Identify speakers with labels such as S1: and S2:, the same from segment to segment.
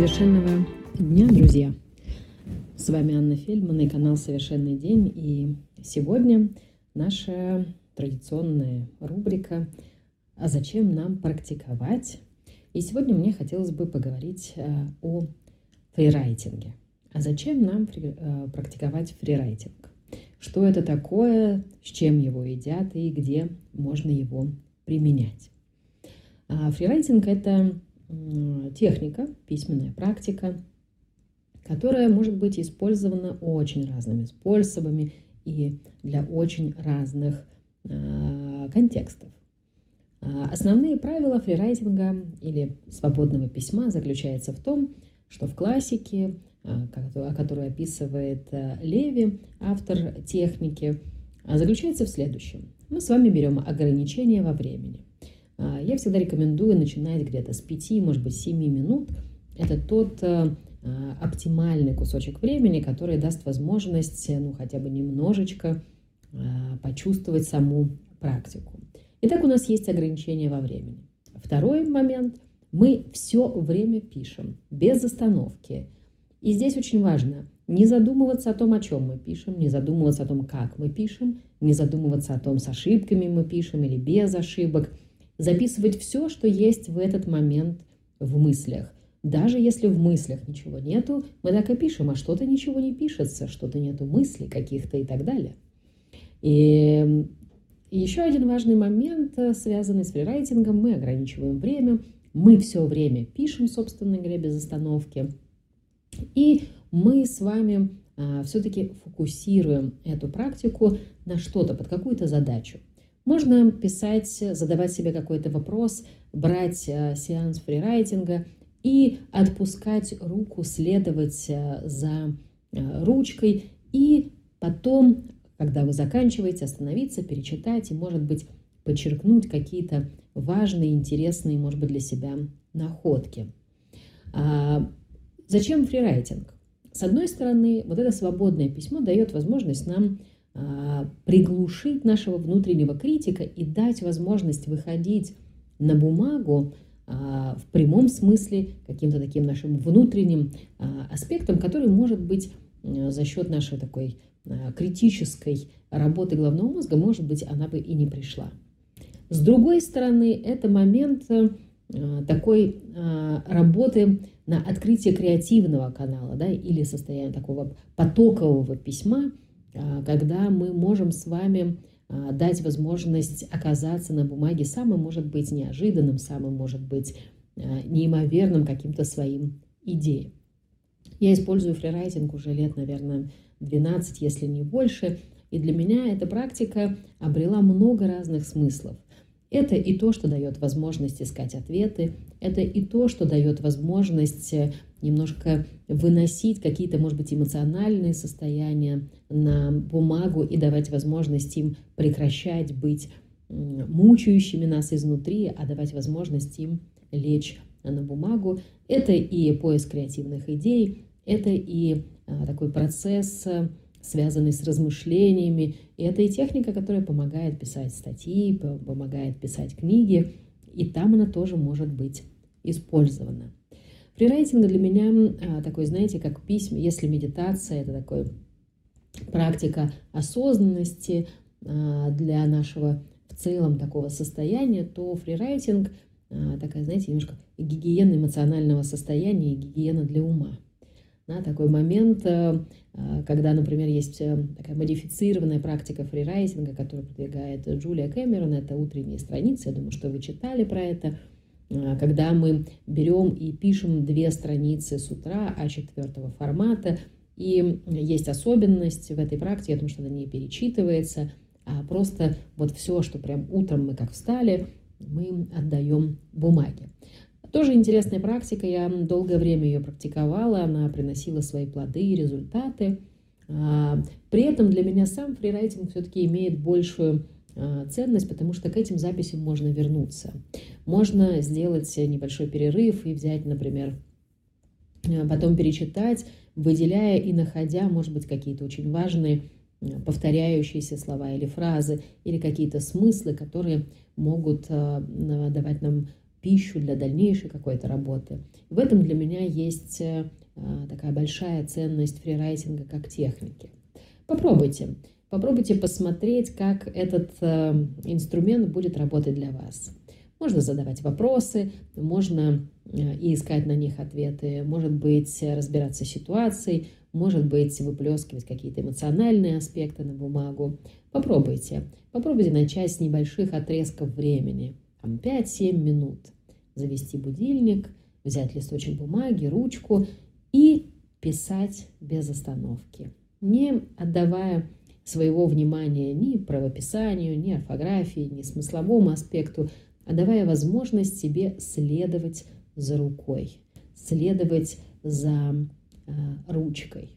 S1: Совершенного дня, друзья! С вами Анна Фельдман и канал «Совершенный день». И сегодня наша традиционная рубрика «А зачем нам практиковать?». И сегодня мне хотелось бы поговорить э, о фрирайтинге. А зачем нам э, практиковать фрирайтинг? Что это такое, с чем его едят и где можно его применять? А фрирайтинг – это техника, письменная практика, которая может быть использована очень разными способами и для очень разных э, контекстов. А, основные правила фрирайтинга или свободного письма заключаются в том, что в классике, а, о которой описывает Леви, автор техники, заключается в следующем. Мы с вами берем ограничения во времени. А, я всегда рекомендую начинать где-то с 5, может быть, 7 минут. Это тот э, а, оптимальный кусочек времени, который даст возможность, ну, хотя бы немножечко а, почувствовать саму практику. Итак, у нас есть ограничения во времени. Второй момент. Мы все время пишем, без остановки. И здесь очень важно не задумываться о том, о чем мы пишем, не задумываться о том, как мы пишем, не задумываться о том, с ошибками мы пишем или без ошибок – записывать все, что есть в этот момент в мыслях. Даже если в мыслях ничего нету, мы так и пишем, а что-то ничего не пишется, что-то нету мыслей каких-то и так далее. И еще один важный момент, э, связанный с фрирайтингом, мы ограничиваем время, мы все время пишем, собственно говоря, без остановки. И мы с вами а, все-таки фокусируем эту практику на что-то, под какую-то задачу. Можно писать, задавать себе какой-то вопрос, брать э, сеанс фрирайтинга и отпускать руку, следовать э, за э, ручкой и потом, когда вы заканчиваете, остановиться, перечитать и, может быть, подчеркнуть какие-то важные, интересные, может быть, для себя находки. А зачем фрирайтинг? С одной стороны, вот это свободное письмо дает возможность нам приглушить нашего внутреннего критика и дать возможность выходить на бумагу а, в прямом смысле каким-то таким нашим внутренним а, аспектом, который может быть за счет нашей такой критической работы головного мозга, может быть, она бы и не пришла. С другой стороны, это момент такой работы на открытие креативного канала да, или состояние такого потокового письма, а, когда мы можем с вами а, дать возможность оказаться на бумаге самым, может быть, неожиданным, самым, может быть, а, неимоверным каким-то своим идеям. Я использую фрирайтинг уже лет, наверное, 12, если не больше, и для меня эта практика обрела много разных смыслов – это и то, что дает возможность искать ответы, это и то, что дает возможность э, немножко выносить какие-то, может быть, эмоциональные состояния на бумагу и давать возможность им прекращать быть мучающими нас изнутри, а давать возможность им лечь на бумагу. Это и поиск креативных идей, это и а, такой процесс э, связанный с размышлениями. И это и техника, которая помогает писать статьи, помогает писать книги, и там она тоже может быть использована. Фрирайтинг для меня а, такой, знаете, как письма, если медитация – это такой практика осознанности а, для нашего в целом такого состояния, то фрирайтинг а, такая, знаете, немножко гигиена эмоционального состояния и гигиена для ума. Да, такой момент, когда, например, есть э, такая модифицированная практика фрирайтинга, которую продвигает Джулия Кэмерон, это утренние страницы, я думаю, что вы читали про это, когда мы берем и пишем две страницы с утра А4 формата, и есть особенность в этой практике, потому что она не перечитывается, а просто вот все, что прям утром мы как встали, мы отдаем бумаге. Тоже интересная практика, я долгое время ее практиковала, она приносила свои плоды и результаты. А, при этом для меня сам фрирайтинг все-таки имеет большую а, ценность, потому что к этим записям можно вернуться. Можно сделать небольшой перерыв и взять, например, а, потом перечитать, выделяя и находя, может быть, какие-то очень важные повторяющиеся слова или фразы, или какие-то смыслы, которые могут давать нам пищу для дальнейшей какой-то работы. В этом для меня есть такая большая ценность фрирайтинга как техники. Попробуйте. Попробуйте посмотреть, как этот инструмент будет работать для вас. Можно задавать вопросы, можно и искать на них ответы, может быть, разбираться с ситуацией, может быть, выплескивать какие-то эмоциональные аспекты на бумагу. Попробуйте. Попробуйте начать с небольших отрезков времени, там 5-7 минут. Завести будильник, взять листочек бумаги, ручку и писать без остановки, не отдавая своего внимания ни правописанию, ни орфографии, ни смысловому аспекту, а давая возможность себе следовать за рукой, следовать за э, ручкой.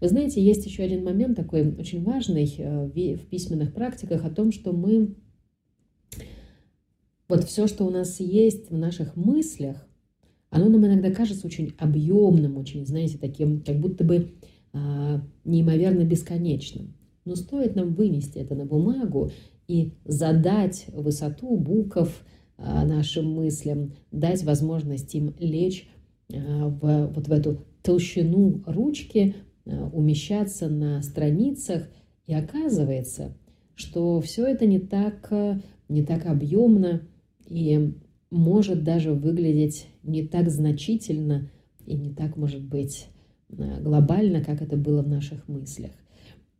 S1: Вы знаете, есть еще один момент такой очень важный э, в письменных практиках о том, что мы вот все, что у нас есть в наших мыслях, оно нам иногда кажется очень объемным, очень, знаете, таким, как будто бы э, неимоверно бесконечным. Но стоит нам вынести это на бумагу и задать высоту букв а, нашим мыслям, дать возможность им лечь а, в, вот в эту толщину ручки, а, умещаться на страницах. И оказывается, что все это не так, не так объемно и может даже выглядеть не так значительно и не так, может быть, глобально, как это было в наших мыслях.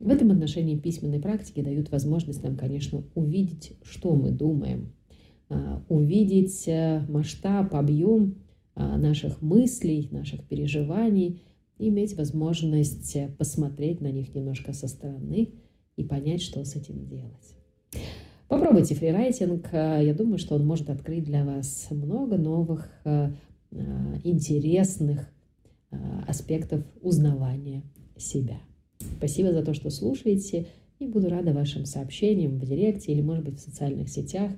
S1: В этом отношении письменные практики дают возможность нам, конечно, увидеть, что мы думаем, а, увидеть э, масштаб, объем а, наших мыслей, наших переживаний, иметь возможность э, посмотреть на них немножко со стороны и понять, что с этим делать. Попробуйте фрирайтинг. Я думаю, что он может открыть для вас много новых э, интересных аспектов узнавания себя. Спасибо за то, что слушаете, и буду рада вашим сообщениям в директе или, может быть, в социальных сетях,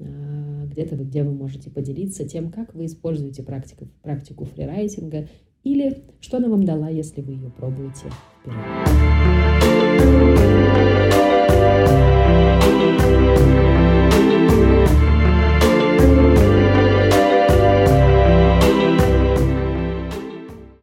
S1: а, где-то где вы можете поделиться тем, как вы используете практику, практику фрирайтинга или что она вам дала, если вы ее пробуете впервые.